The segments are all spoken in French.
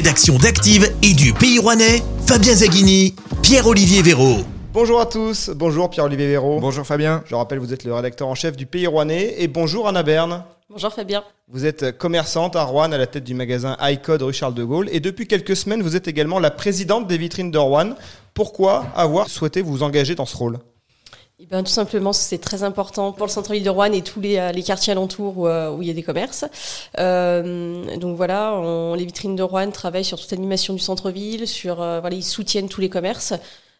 Rédaction d'Active et du Pays Rouennais, Fabien Zaghini, Pierre-Olivier Véraud. Bonjour à tous, bonjour Pierre-Olivier Véraud. Bonjour Fabien. Je rappelle, vous êtes le rédacteur en chef du Pays Rouennais et bonjour Anna Berne. Bonjour Fabien. Vous êtes commerçante à Rouen à la tête du magasin iCode rue Charles de Gaulle et depuis quelques semaines, vous êtes également la présidente des vitrines de Rouen. Pourquoi avoir souhaité vous engager dans ce rôle? Eh ben, tout simplement, c'est très important pour le centre-ville de Rouen et tous les, euh, quartiers alentours où, euh, où, il y a des commerces. Euh, donc voilà, les vitrines de Rouen travaillent sur toute l'animation du centre-ville, sur voilà, ils soutiennent tous les commerces.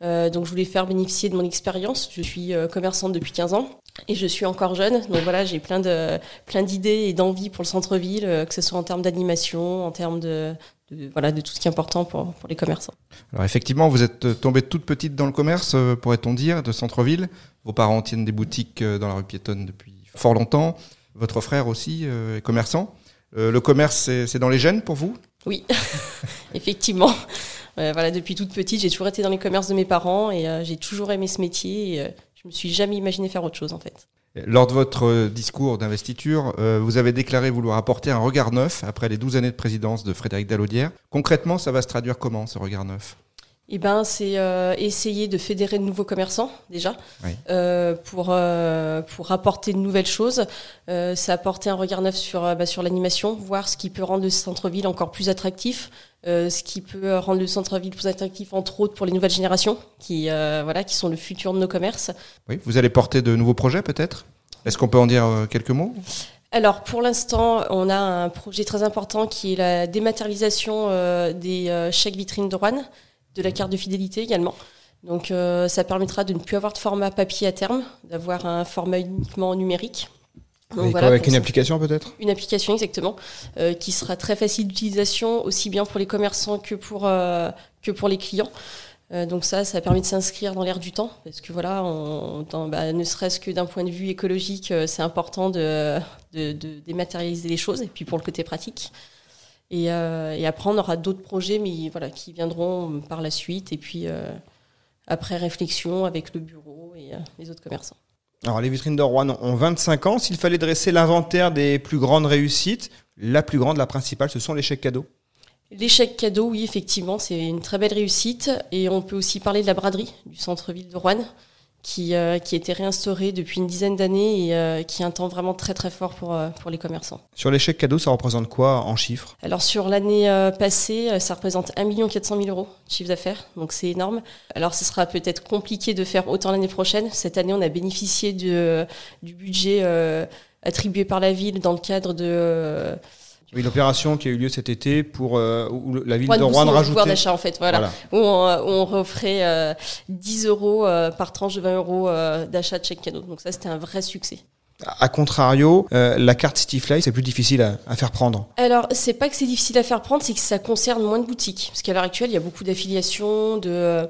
Donc je voulais faire bénéficier de mon expérience. Je suis commerçante depuis 15 ans et je suis encore jeune. Donc voilà, j'ai plein de plein d'idées et d'envies pour le centre-ville, que ce soit en termes d'animation, en termes de, de, voilà, de tout ce qui est important pour, pour les commerçants. Alors effectivement, vous êtes tombée toute petite dans le commerce, euh, pourrait-on dire, de centre-ville. Vos parents tiennent des boutiques euh, dans la rue piétonne depuis fort longtemps. Votre frère aussi euh, est commerçant. le commerce, c'est dans les gènes pour vous? Oui, effectivement. voilà, depuis toute petite, j'ai toujours été dans les commerces de mes parents et j'ai toujours aimé ce métier. Et, je me suis jamais imaginé faire autre chose en fait. Lors de votre discours d'investiture, euh, vous avez déclaré vouloir apporter un regard neuf après les 12 années de présidence de Frédéric Dallaudière. Concrètement, ça va se traduire comment, ce regard neuf? Eh ben, c'est euh, essayer de fédérer de nouveaux commerçants déjà oui. euh, pour euh, pour apporter de nouvelles choses. C'est apporter un regard neuf sur bah, sur l'animation, voir ce qui peut rendre le centre-ville encore plus attractif, ce qui peut rendre le centre-ville plus attractif entre autres pour les nouvelles générations qui voilà qui sont le futur de nos commerces. Oui, vous allez porter de nouveaux projets peut-être? Est-ce qu'on peut en dire quelques mots? Alors pour l'instant, on a un projet très important qui est la dématérialisation des chèques vitrines de Rouen de la carte de fidélité également. Donc euh, ça permettra de ne plus avoir de format papier à terme, d'avoir un format uniquement numérique. Donc, voilà, avec une application peut-être? Une application exactement, euh, qui sera très facile d'utilisation aussi bien pour les commerçants que pour, euh, que pour les clients. Donc ça, ça permet de s'inscrire dans l'air du temps, parce que voilà, on, dans, bah, ne serait-ce que d'un point de vue écologique, c'est important de, de, de, dématérialiser les choses, et puis pour le côté pratique. Et, euh, et, après, on aura d'autres projets, mais voilà, qui viendront par la suite. Et puis, euh, après réflexion avec le bureau et euh, les autres commerçants. Alors, les vitrines de Rouen ont 25 ans. S'il fallait dresser l'inventaire des plus grandes réussites, la plus grande, la principale, ce sont les chèques cadeaux les chèques cadeaux, oui, effectivement, c'est une très belle réussite. Et on peut aussi parler de la braderie du centre-ville de Rouen qui, euh, qui a été réinstauré depuis une dizaine d'années et euh, qui est un temps vraiment très très fort pour, euh, pour les commerçants. Sur les chèques cadeaux, ça représente quoi en chiffres? Alors sur l'année euh, passée, euh, ça représente 1 400 000 euros de chiffre d'affaires, donc c'est énorme. Alors ce sera peut-être compliqué de faire autant l'année prochaine. Cette année, on a bénéficié de, du budget euh, attribué par la ville dans le cadre de oui, l'opération qui a eu lieu cet été pour euh, où la ville Rouen de Rouen rajoutait. pouvoir d'achat en fait, voilà, voilà. Où on, on offrait euh, 10 euros euh, par tranche de 20 euros euh, d'achat de chèque cadeau. Donc ça, c'était un vrai succès. A contrario, euh, la carte Cityfly, c'est plus difficile à, à, faire prendre. Alors, c'est pas que c'est difficile à faire prendre, c'est que ça concerne moins de boutiques. Parce qu'à l'heure actuelle, il y a beaucoup d'affiliations, de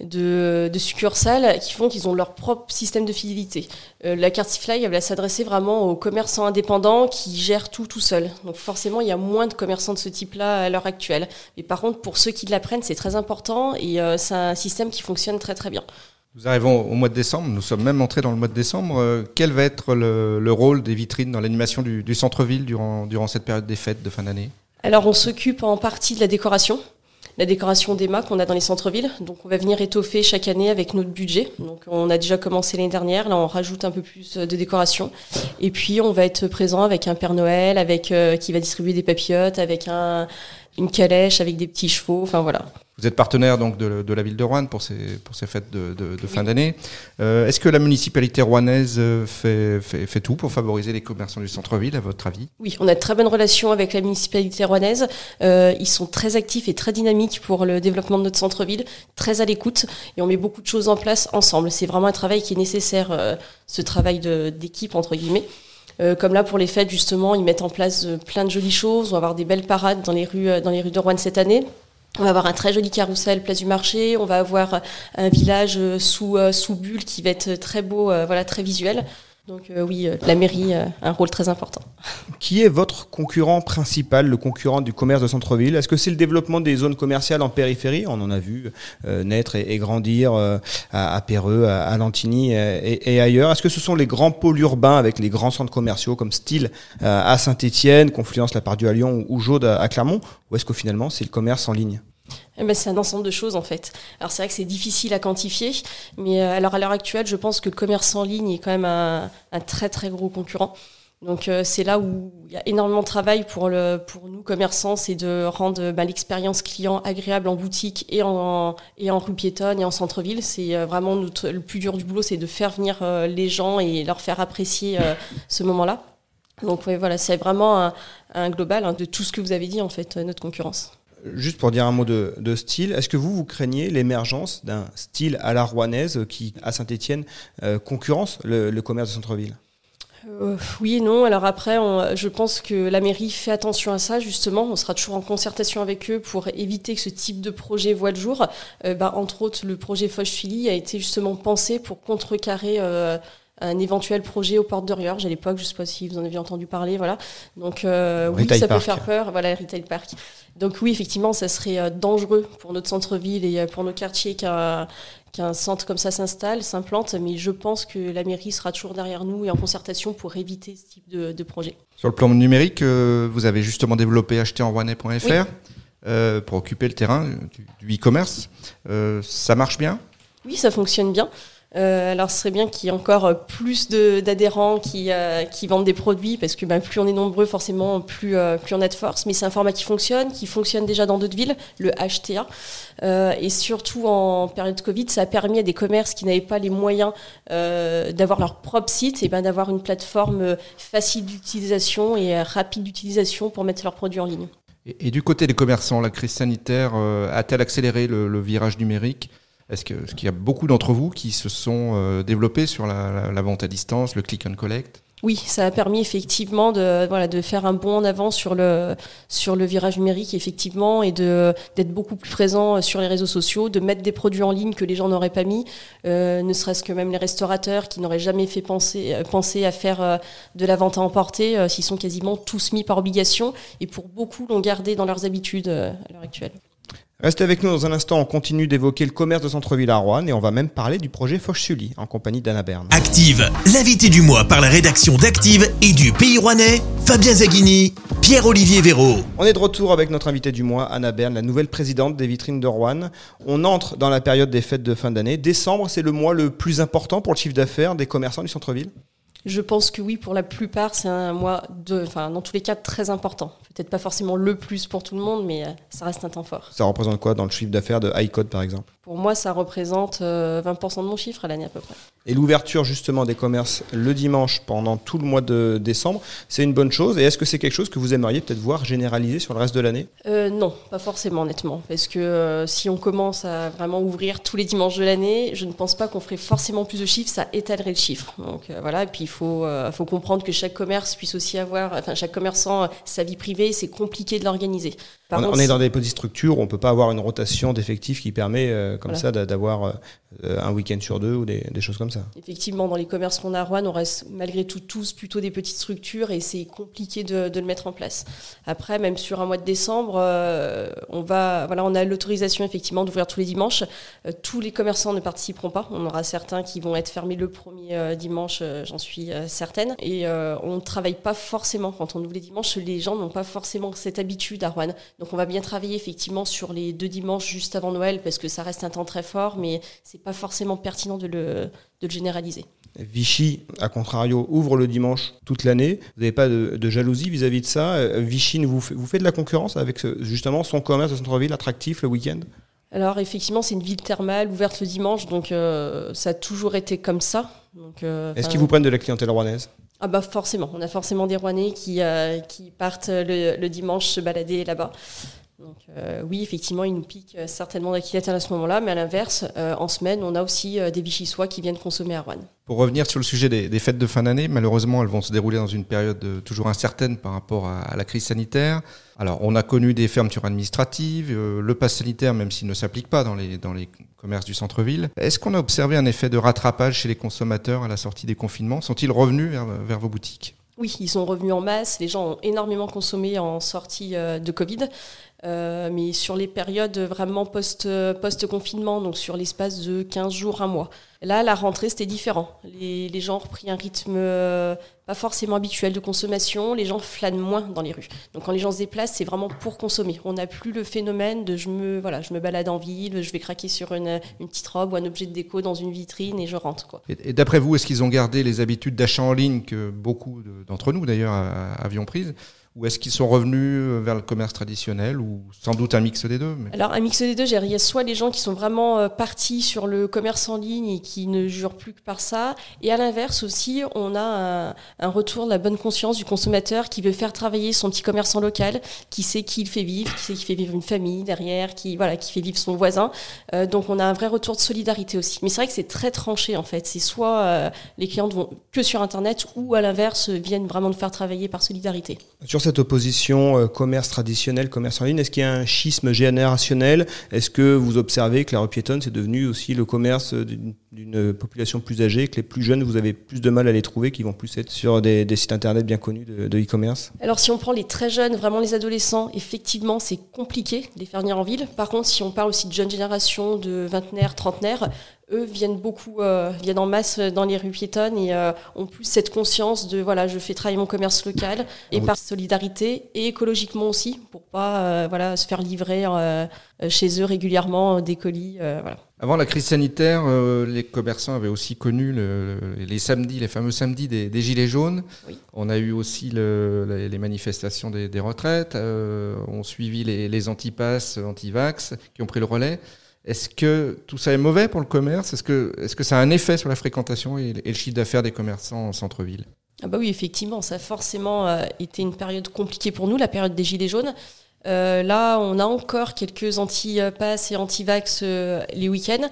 de, de, succursales qui font qu'ils ont leur propre système de fidélité. Euh, la Cartifly, elle va s'adresser vraiment aux commerçants indépendants qui gèrent tout tout seuls. Donc forcément, il y a moins de commerçants de ce type-là à l'heure actuelle. Mais par contre, pour ceux qui l'apprennent, c'est très important et euh, c'est un système qui fonctionne très très bien. Nous arrivons au mois de décembre, nous sommes même entrés dans le mois de décembre. Euh, quel va être le, le, rôle des vitrines dans l'animation du, du centre-ville durant, durant cette période des fêtes de fin d'année? Alors on s'occupe en partie de la décoration la décoration d'EMA qu'on a dans les centres-villes. Donc on va venir étoffer chaque année avec notre budget. Donc on a déjà commencé l'année dernière, là on rajoute un peu plus de décoration. Et puis on va être présent avec un Père Noël, avec euh, qui va distribuer des papillotes, avec un, une calèche, avec des petits chevaux, enfin voilà. Vous êtes partenaire donc de, de, la ville de Rouen pour ces, pour ces fêtes de, de, de fin d'année. Euh, Est-ce que la municipalité rouennaise fait, fait, fait, tout pour favoriser les commerçants du centre-ville, à votre avis? Oui, on a de très bonnes relations avec la municipalité rouennaise. Euh, ils sont très actifs et très dynamiques pour le développement de notre centre-ville, très à l'écoute et on met beaucoup de choses en place ensemble. C'est vraiment un travail qui est nécessaire, euh, ce travail d'équipe entre guillemets. Euh, comme là pour les fêtes justement, ils mettent en place euh, plein de jolies choses. On va avoir des belles parades dans les rues, euh, dans les rues de Rouen cette année. On va avoir un très joli carrousel place du marché. On va avoir un village sous sous bulle qui va être très beau, voilà très visuel. Donc euh, oui, euh, la mairie a un rôle très important. Qui est votre concurrent principal, le concurrent du commerce de centre-ville? Est-ce que c'est le développement des zones commerciales en périphérie? On en a vu euh, naître et, et grandir euh, à, à Péreux, à, à euh, et, et ailleurs. Est-ce que ce sont les grands pôles urbains avec les grands centres commerciaux comme Style euh, à Saint-Étienne, Confluence la part du à Lyon ou, ou Jaude à, à Clermont? Ou est-ce qu'au finalement c'est le commerce en ligne? Eh ben, c'est un ensemble de choses en fait. Alors c'est vrai que c'est difficile à quantifier, mais euh, alors à l'heure actuelle, je pense que le commerce en ligne est quand même un, un très très gros concurrent. Donc euh, c'est là où il y a énormément de travail pour, le, pour nous commerçants, c'est de rendre bah, l'expérience client agréable en boutique et en, et en rue piétonne et en centre-ville. C'est euh, vraiment notre, le plus dur du boulot, c'est de faire venir euh, les gens et leur faire apprécier euh, ce moment-là. Donc ouais, voilà, c'est vraiment un, un global hein, de tout ce que vous avez dit en fait, euh, notre concurrence. Juste pour dire un mot de, style, est-ce que vous, vous craignez l'émergence d'un style à la rouennaise qui, à Saint-Étienne, euh, concurrence le, commerce de centre-ville? Euh, oui et non. Alors après, je pense que la mairie fait attention à ça, justement. On sera toujours en concertation avec eux pour éviter que ce type de projet voit le jour. Euh, bah, entre autres, le projet Foch-Philly a été justement pensé pour contrecarrer un éventuel projet aux portes de Riorges à l'époque. Je ne sais pas si vous en avez entendu parler. Voilà. Donc euh, oui, ça Park. peut faire peur. Voilà, Retail Park. Donc oui, effectivement, ça serait euh, dangereux pour notre centre-ville et euh, pour nos quartiers qu'un qu'un centre comme ça s'installe, s'implante, mais je pense que la mairie sera toujours derrière nous et en concertation pour éviter ce type de, de projet. Sur le plan numérique, euh, vous avez justement développé acheterenrouennais.fr Oui. pour occuper le terrain du, du e-commerce. Ça marche bien? Oui, ça fonctionne bien. Euh, alors, ce serait bien qu'il y ait encore euh, plus de- d'adhérents qui, euh, qui vendent des produits, parce que ben, plus on est nombreux, forcément, plus, on a de force. Mais c'est un format qui fonctionne, qui fonctionne déjà dans d'autres villes, le HTA. Et surtout en période Covid, ça a permis à des commerces qui n'avaient pas les moyens d'avoir leur propre site, et ben, d'avoir une plateforme facile d'utilisation et rapide d'utilisation pour mettre leurs produits en ligne. et, du côté des commerçants, la crise sanitaire a-t-elle accéléré le virage numérique? Est-ce qu'il y a beaucoup d'entre vous qui se sont euh, développés sur la, vente à distance, le click and collect? Oui, ça a permis effectivement de, voilà, de faire un bond en avant sur le, virage numérique, effectivement, et d'être beaucoup plus présent sur les réseaux sociaux, de mettre des produits en ligne que les gens n'auraient pas mis, euh, ne serait-ce que même les restaurateurs qui n'auraient jamais fait penser, euh, penser à faire de la vente à emporter, s'ils sont quasiment tous mis par obligation, et pour beaucoup l'ont gardé dans leurs habitudes à l'heure actuelle. Restez avec nous dans un instant, on continue d'évoquer le commerce de centre-ville à Rouen et on va même parler du projet Foch-Sully en compagnie d'Anna Berne. Active, l'invité du mois par la rédaction d'Active et du Pays Rouennais, Fabien Zaghini, Pierre-Olivier Véraud. On est de retour avec notre invité du mois, Anna Berne, la nouvelle présidente des vitrines de Rouen. On entre dans la période des fêtes de fin d'année. Décembre, c'est le mois le plus important pour le chiffre d'affaires des commerçants du centre-ville? Je pense que oui, pour la plupart, c'est un mois, de, enfin, dans tous les cas, très important. Peut-être pas forcément le plus pour tout le monde, mais euh, ça reste un temps fort. Ça représente quoi dans le chiffre d'affaires de iCode par exemple? Pour moi, ça représente euh, 20% de mon chiffre à l'année à peu près. Et l'ouverture justement des commerces le dimanche pendant tout le mois de décembre, c'est une bonne chose? Et est-ce que c'est quelque chose que vous aimeriez peut-être voir généraliser sur le reste de l'année? Euh, non, pas forcément honnêtement. Parce que euh, si on commence à vraiment ouvrir tous les dimanches de l'année, je ne pense pas qu'on ferait forcément plus de chiffres, ça étalerait le chiffre. Donc euh, voilà, et puis il faut, euh, faut comprendre que chaque commerce puisse aussi avoir, enfin chaque commerçant, euh, sa vie privée, c'est compliqué de l'organiser. On, on est dans des petites structures, on peut pas avoir une rotation d'effectifs qui permet euh, comme Voilà. ça d'a- d'avoir euh, un week-end sur deux ou des, des choses comme ça. Effectivement, dans les commerces qu'on a à Rouen, on reste malgré tout tous plutôt des petites structures et c'est compliqué de, de le mettre en place. Après, même sur un mois de décembre, euh, on va, voilà, on a l'autorisation effectivement d'ouvrir tous les dimanches. Tous les commerçants ne participeront pas. On aura certains qui vont être fermés le premier dimanche, j'en suis certaine. Et on ne travaille pas forcément quand on ouvre les dimanches. Les gens n'ont pas forcément cette habitude à Rouen. Donc on va bien travailler effectivement sur les deux dimanches juste avant Noël parce que ça reste un temps très fort, mais c'est pas forcément pertinent de le, de le généraliser. Vichy, à contrario, ouvre le dimanche toute l'année. Vous n'avez pas de, de jalousie vis-à-vis de ça Euh, Vichy vous fait, vous fait de la concurrence avec ce- justement son commerce de centre-ville attractif le week-end? Alors effectivement, c'est une ville thermale ouverte le dimanche, donc euh, ça a toujours été comme ça. Euh, Est-ce qu'ils vous prennent de la clientèle rouennaise? Ah bah forcément, on a forcément des Rouennais qui, euh, qui partent le, le dimanche se balader là-bas. Donc euh, oui, effectivement, ils nous piquent certainement d'acquittés à ce moment-là, mais à l'inverse, en semaine, on a aussi des Vichysois qui viennent consommer à Rouen. Pour revenir sur le sujet des, fêtes de fin d'année, malheureusement, elles vont se dérouler dans une période toujours incertaine par rapport à, la crise sanitaire. Alors, on a connu des fermetures administratives, le pass sanitaire, même s'il ne s'applique pas dans les, dans les commerces du centre-ville. Est-ce qu'on a observé un effet de rattrapage chez les consommateurs à la sortie des confinements? Sont-ils revenus vers vos boutiques? Oui, ils sont revenus en masse. Les gens ont énormément consommé en sortie euh, de Covid. Euh, mais sur les périodes vraiment post-confinement, donc sur l'espace de 15 jours, un mois. Là, la rentrée, c'était différent. Les, les, gens ont repris un rythme euh, pas forcément habituel de consommation. Les gens flânent moins dans les rues. Donc, quand les gens se déplacent, c'est vraiment pour consommer. On n'a plus le phénomène de je me, voilà, je me balade en ville, je vais craquer sur une, une petite robe ou un objet de déco dans une vitrine et je rentre. Quoi. Et, d'après vous, est-ce qu'ils ont gardé les habitudes d'achat en ligne que beaucoup d'entre nous, d'ailleurs, avions prises? Ou est-ce qu'ils sont revenus euh, vers le commerce traditionnel ou sans doute un mix des deux Alors un mix des deux, il y a soit les gens qui sont vraiment euh, partis sur le commerce en ligne et qui ne jurent plus que par ça, et à l'inverse aussi, on a un, retour de la bonne conscience du consommateur qui veut faire travailler son petit commerçant local, qui sait qui il fait vivre, qui sait qu'il fait vivre une famille derrière, qui voilà, qui fait vivre son voisin. Euh, donc on a un vrai retour de solidarité aussi. Mais c'est vrai que c'est très tranché en fait. C'est soit les clients vont que sur internet ou à l'inverse viennent vraiment de faire travailler par solidarité cette opposition euh, commerce traditionnel, commerce en ligne Est-ce qu'il y a un schisme générationnel? Est-ce que vous observez que la rue piétonne, c'est devenu aussi le commerce d'une population plus âgée, que les plus jeunes, vous avez plus de mal à les trouver, qui vont plus être sur des, sites internet bien connus de e-commerce Alors si on prend les très jeunes, vraiment les adolescents, effectivement, c'est compliqué de les faire venir en ville. Par contre, si on parle aussi de jeunes générations, de vingtenaires, trentenaires, eux viennent beaucoup, euh, viennent en masse dans les rues piétonnes et euh, ont plus cette conscience de voilà, je fais travailler mon commerce local et par solidarité et écologiquement aussi pour pas euh, voilà se faire livrer chez eux régulièrement des colis. voilà. Avant la crise sanitaire, les commerçants avaient aussi connu les samedis, les fameux samedis des, gilets jaunes. On a eu aussi les, manifestations des, retraites. on suivi les, les antipasses, anti-vax qui ont pris le relais. Est-ce que tout ça est mauvais pour le commerce? Est-ce que, est que ça a un effet sur la fréquentation et, le chiffre d'affaires des commerçants en centre-ville? Ah bah oui, effectivement, ça a forcément euh, été une période compliquée pour nous, la période des Gilets jaunes. Euh, là, on a encore quelques anti-pass et anti-vax euh, les week-ends.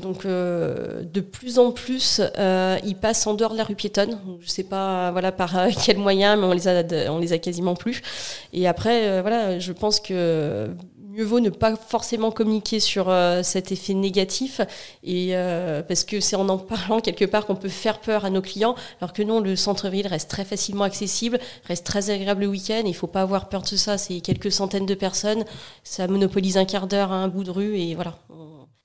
donc, de plus en plus, ils passent en dehors de la rue piétonne. Je ne sais pas voilà, par quel moyen, mais on les, a, on les a quasiment plus. Et après, voilà, je pense que mieux vaut ne pas forcément communiquer sur euh, cet effet négatif et euh, parce que c'est en en parlant quelque part qu'on peut faire peur à nos clients alors que non le centre-ville reste très facilement accessible reste très agréable le week-end il faut pas avoir peur de ça c'est quelques centaines de personnes ça monopolise un quart d'heure à un bout de rue et voilà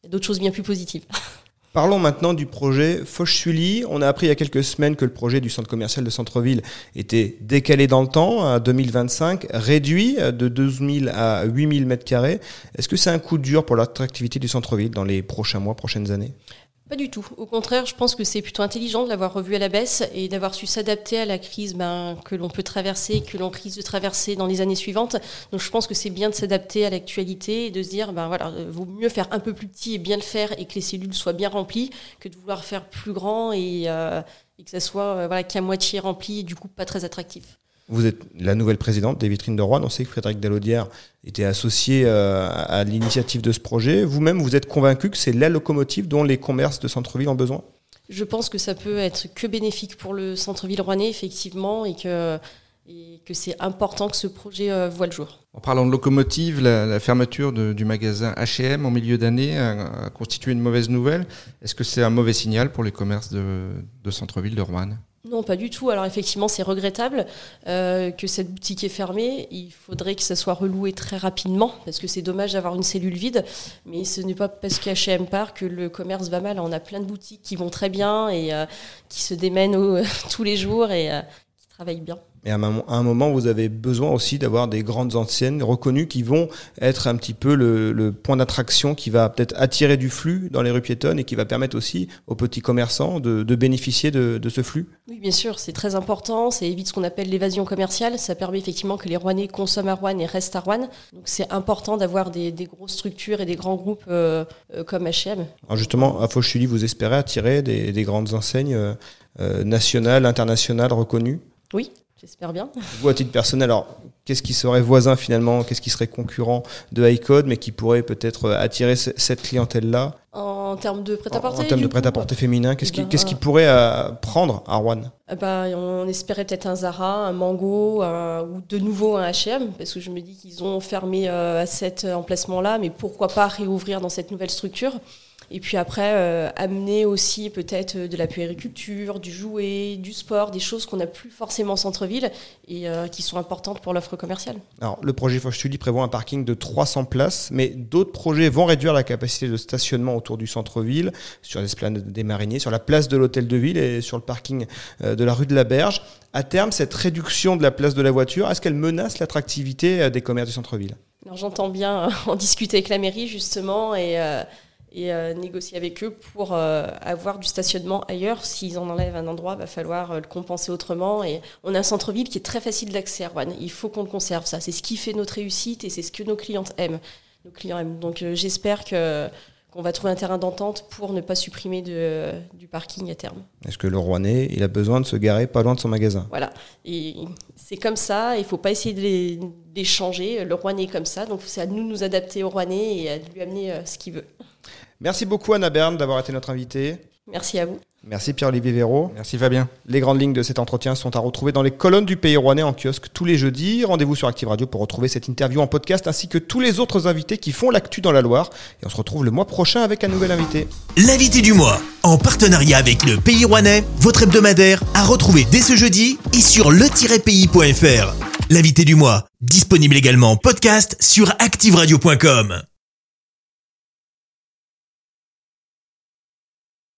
d'autres choses bien plus positives Parlons maintenant du projet Foch-Sully. On a appris il y a quelques semaines que le projet du centre commercial de centre-ville était décalé dans le temps à 2025, réduit de 12 000 à 8 000 mètres carrés. Est-ce que c'est un coup dur pour l'attractivité du centre-ville dans les prochains mois, prochaines années? Pas du tout. Au contraire, je pense que c'est plutôt intelligent de l'avoir revu à la baisse et d'avoir su s'adapter à la crise ben, que l'on peut traverser, que l'on risque de traverser dans les années suivantes. Donc je pense que c'est bien de s'adapter à l'actualité et de se dire, ben voilà, euh, vaut mieux faire un peu plus petit et bien le faire et que les cellules soient bien remplies que de vouloir faire plus grand et, euh, que ça soit euh, voilà, qu'à moitié rempli et du coup pas très attractif. Vous êtes la nouvelle présidente des vitrines de Rouen. On sait que Frédéric Dalaudière était associé euh, à l'initiative de ce projet. Vous-même, vous êtes convaincu que c'est la locomotive dont les commerces de centre-ville ont besoin? Je pense que ça peut être que bénéfique pour le centre-ville rouennais, effectivement, et que, et que c'est important que ce projet euh, voit le jour. En parlant de locomotive, la, fermeture du magasin H&M en milieu d'année a, constitué une mauvaise nouvelle. Est-ce que c'est un mauvais signal pour les commerces de, de centre-ville de Rouen? Non, pas du tout. Alors effectivement, c'est regrettable euh, que cette boutique est fermée. Il faudrait que ça soit reloué très rapidement, parce que c'est dommage d'avoir une cellule vide. Mais ce n'est pas parce qu'H&M part que le commerce va mal. On a plein de boutiques qui vont très bien et euh, qui se démènent tous les jours et euh, qui travaillent bien. Mais à un moment, vous avez besoin aussi d'avoir des grandes anciennes reconnues qui vont être un petit peu le, point d'attraction qui va peut-être attirer du flux dans les rues piétonnes et qui va permettre aussi aux petits commerçants de, bénéficier de, ce flux. Oui, bien sûr, c'est très important. Ça évite ce qu'on appelle l'évasion commerciale. Ça permet effectivement que les Rouennais consomment à Rouen et restent à Rouen. Donc c'est important d'avoir des, grosses structures et des grands groupes euh, euh, comme H&M. Alors justement, à Fauchuli, vous espérez attirer des, grandes enseignes euh, nationales, internationales reconnues Oui, j'espère bien. Vous, à titre personnel, alors, qu'est-ce qui serait voisin finalement? Qu'est-ce qui serait concurrent de iCode, mais qui pourrait peut-être attirer cette clientèle-là? En termes de prêt-à-porter En, termes de prêt-à-porter féminin, qu'est-ce Eh qui, ben, qu'est-ce qui euh, pourrait euh, prendre à Rouen Eh ben, on espérait peut-être un Zara, un Mango un- ou de nouveau un H&M parce que je me dis qu'ils ont fermé euh, à cet emplacement-là, mais pourquoi pas réouvrir dans cette nouvelle structure? Et puis après, euh, amener aussi peut-être de la puériculture, du jouet, du sport, des choses qu'on n'a plus forcément en centre-ville et euh, qui sont importantes pour l'offre commerciale. Alors, le projet Foch prévoit un parking de 300 places, mais d'autres projets vont réduire la capacité de stationnement autour du centre-ville, sur l'esplanade des Mariniers, sur la place de l'Hôtel de Ville et sur le parking euh, de la rue de la Berge. À terme, cette réduction de la place de la voiture, est-ce qu'elle menace l'attractivité euh, des commerces du centre-ville? Alors j'entends bien euh, en discuter avec la mairie justement et, euh, et euh, négocier avec eux pour euh, avoir du stationnement ailleurs. S'ils en enlèvent un endroit, va falloir euh, le compenser autrement. Et on a un centre-ville qui est très facile d'accès à Rouen. Il faut qu'on le conserve. Ça, c'est ce qui fait notre réussite et c'est ce que nos clientes aiment. Nos clients aiment. Donc j'espère que qu'on va trouver un terrain d'entente pour ne pas supprimer de, du parking à terme. Est-ce que le Rouennais, il a besoin de se garer pas loin de son magasin? Voilà. Et c'est comme ça, il ne faut pas essayer de les, de les changer. Le Rouennais est comme ça, donc c'est à nous de nous adapter au Rouennais et à lui amener ce qu'il veut. Merci beaucoup Anna Berne d'avoir été notre invitée. Merci à vous. Merci Pierre-Olivier Véraud. Merci Fabien. Les grandes lignes de cet entretien sont à retrouver dans les colonnes du Pays Rouennais en kiosque tous les jeudis. Rendez-vous sur Active Radio pour retrouver cette interview en podcast ainsi que tous les autres invités qui font l'actu dans la Loire. Et on se retrouve le mois prochain avec un nouvel invité. L'invité du mois, en partenariat avec le Pays Rouennais, votre hebdomadaire, à retrouver dès ce jeudi et sur le-pays.fr. L'invité du mois, disponible également en podcast sur activeradio.com.